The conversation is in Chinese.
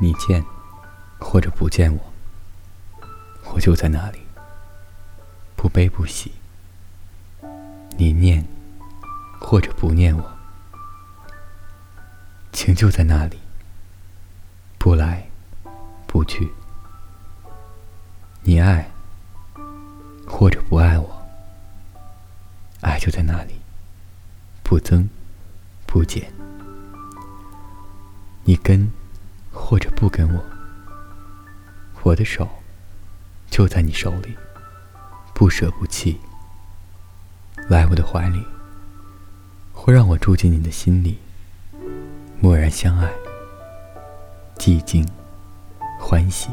你见或者不见我，我就在那里，不悲不喜。你念或者不念我，情就在那里，不来不去。你爱或者不爱我，爱就在那里，不增不减。你跟或者不跟我，我的手就在你手里，不舍不弃。来我的怀里，或让我住进你的心里，默然相爱，寂静欢喜。